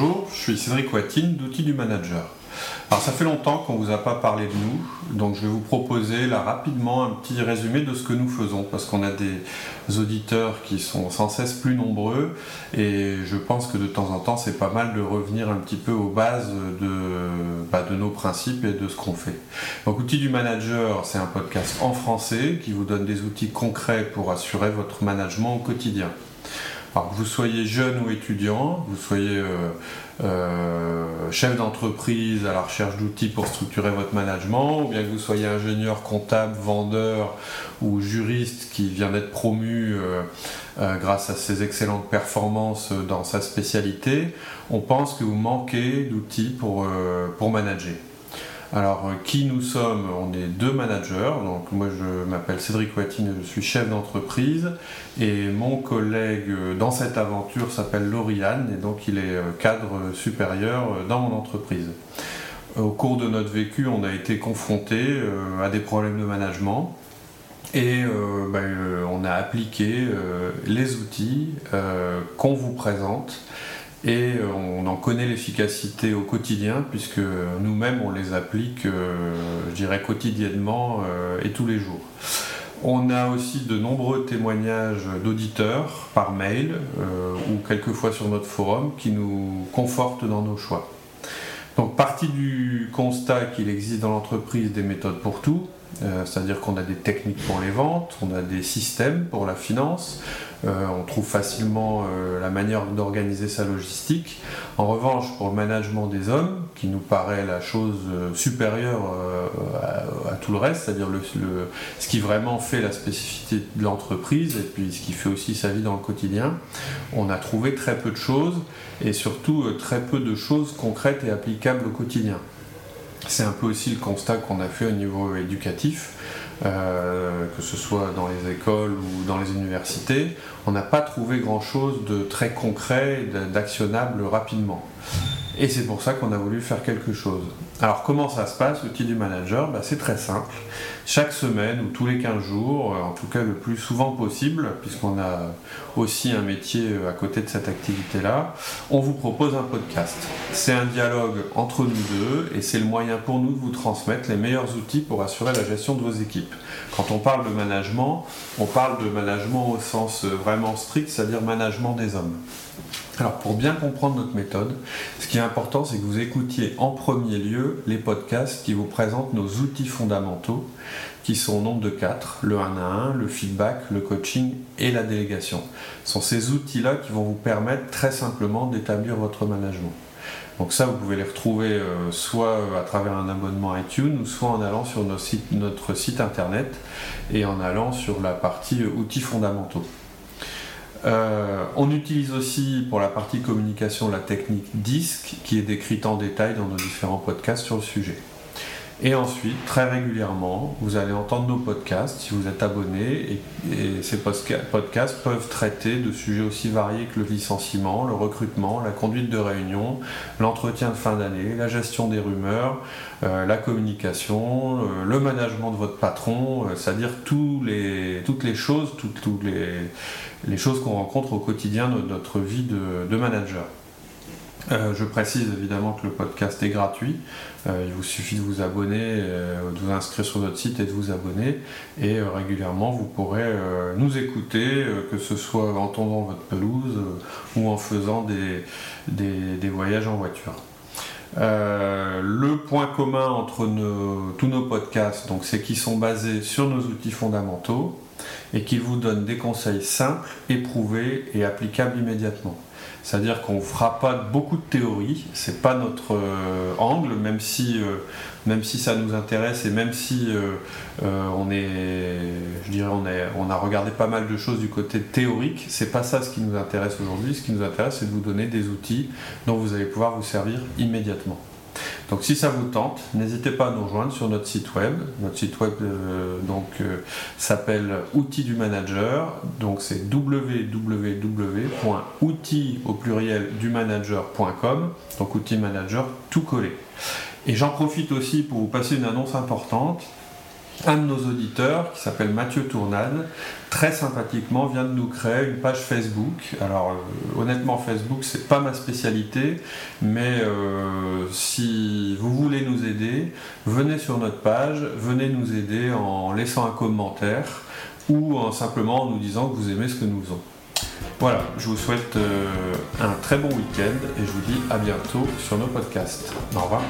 Bonjour, je suis Cédric Watine d'Outils du Manager. Alors ça fait longtemps qu'on ne vous a pas parlé de nous, donc je vais vous proposer là rapidement un petit résumé de ce que nous faisons, parce qu'on a des auditeurs qui sont sans cesse plus nombreux, et je pense que de temps en temps c'est pas mal de revenir un petit peu aux bases de, bah, de nos principes et de ce qu'on fait. Donc Outils du Manager, c'est un podcast en français qui vous donne des outils concrets pour assurer votre management au quotidien. Alors que vous soyez jeune ou étudiant, vous soyez euh, euh, chef d'entreprise à la recherche d'outils pour structurer votre management, ou bien que vous soyez ingénieur, comptable, vendeur ou juriste qui vient d'être promu euh, grâce à ses excellentes performances dans sa spécialité, on pense que vous manquez d'outils pour, pour manager. Alors, euh, qui nous sommes On est deux managers. Donc, moi, je m'appelle Cédric Watine, je suis chef d'entreprise. Et mon collègue euh, dans cette aventure s'appelle Lauriane, et donc il est euh, cadre supérieur dans mon entreprise. Au cours de notre vécu, on a été confronté à des problèmes de management. Et ben, on a appliqué les outils qu'on vous présente et euh, on en connaît l'efficacité au quotidien puisque nous-mêmes on les applique, euh, je dirais, quotidiennement euh, et tous les jours. On a aussi de nombreux témoignages d'auditeurs par mail ou quelquefois sur notre forum qui nous confortent dans nos choix. Donc partie du constat qu'il existe dans l'entreprise des méthodes pour tout, c'est-à-dire qu'on a des techniques pour les ventes, on a des systèmes pour la finance, euh, on trouve facilement euh, la manière d'organiser sa logistique. En revanche, pour le management des hommes, qui nous paraît la chose euh, supérieure à, tout le reste, c'est-à-dire ce qui vraiment fait la spécificité de l'entreprise et puis ce qui fait aussi sa vie dans le quotidien, on a trouvé très peu de choses et surtout très peu de choses concrètes et applicables au quotidien. C'est un peu aussi le constat qu'on a fait au niveau éducatif. Euh, que ce soit dans les écoles ou dans les universités, on n'a pas trouvé grand-chose de très concret, d'actionnable rapidement. Et c'est pour ça qu'on a voulu faire quelque chose. Alors comment ça se passe, l'outil du manager? Bah, C'est très simple. Chaque semaine ou tous les 15 jours, euh, en tout cas le plus souvent possible, puisqu'on a aussi un métier euh, à côté de cette activité-là, on vous propose un podcast. C'est un dialogue entre nous deux et c'est le moyen pour nous de vous transmettre les meilleurs outils pour assurer la gestion de vos équipes. Quand on parle de management, on parle de management au sens euh, vraiment strict, c'est-à-dire management des hommes. Alors pour bien comprendre notre méthode, ce qui est important, c'est que vous écoutiez en premier lieu les podcasts qui vous présentent nos outils fondamentaux, qui sont au nombre de quatre, le 1 à 1, le feedback, le coaching et la délégation. Ce sont ces outils-là qui vont vous permettre très simplement d'établir votre management. Donc ça, vous pouvez les retrouver euh, soit à travers un abonnement iTunes, ou soit en allant sur notre site, notre site internet et en allant sur la partie euh, outils fondamentaux. Euh, on utilise aussi pour la partie communication la technique DISC qui est décrite en détail dans nos différents podcasts sur le sujet. Et ensuite, très régulièrement, vous allez entendre nos podcasts si vous êtes abonné. Et, ces podcasts peuvent traiter de sujets aussi variés que le licenciement, le recrutement, la conduite de réunion, l'entretien de fin d'année, la gestion des rumeurs, euh, la communication, euh, le management de votre patron, euh, c'est-à-dire toutes les choses, toutes, les, choses qu'on rencontre au quotidien de notre vie de manager. Euh, je précise évidemment que le podcast est gratuit. Euh, il vous suffit de vous abonner, euh, de vous inscrire sur notre site et de vous abonner. Et régulièrement, vous pourrez nous écouter, que ce soit en tondant votre pelouse ou en faisant des, voyages en voiture. le point commun entre tous nos podcasts, c'est qu'ils sont basés sur nos outils fondamentaux et qu'ils vous donnent des conseils simples, éprouvés et applicables immédiatement. C'est-à-dire qu'on ne fera pas beaucoup de théorie, c'est pas notre euh, angle, même si, euh, même si ça nous intéresse et même si euh, on est, je dirais, on, est, a regardé pas mal de choses du côté théorique, c'est pas ça ce qui nous intéresse aujourd'hui. Ce qui nous intéresse, c'est de vous donner des outils dont vous allez pouvoir vous servir immédiatement. Donc si ça vous tente, n'hésitez pas à nous rejoindre sur notre site web. Notre site web euh, euh, s'appelle Outils du Manager. Donc c'est www.outils au pluriel du manager.com. Donc Outils Manager tout collé. Et j'en profite aussi pour vous passer une annonce importante. Un de nos auditeurs, qui s'appelle Mathieu Tournade, très sympathiquement vient de nous créer une page Facebook. Alors euh, honnêtement Facebook c'est pas ma spécialité, mais euh, si vous voulez nous aider, venez sur notre page, venez nous aider en laissant un commentaire ou en simplement en nous disant que vous aimez ce que nous faisons. Voilà, je vous souhaite euh, un très bon week-end et je vous dis à bientôt sur nos podcasts. Au revoir.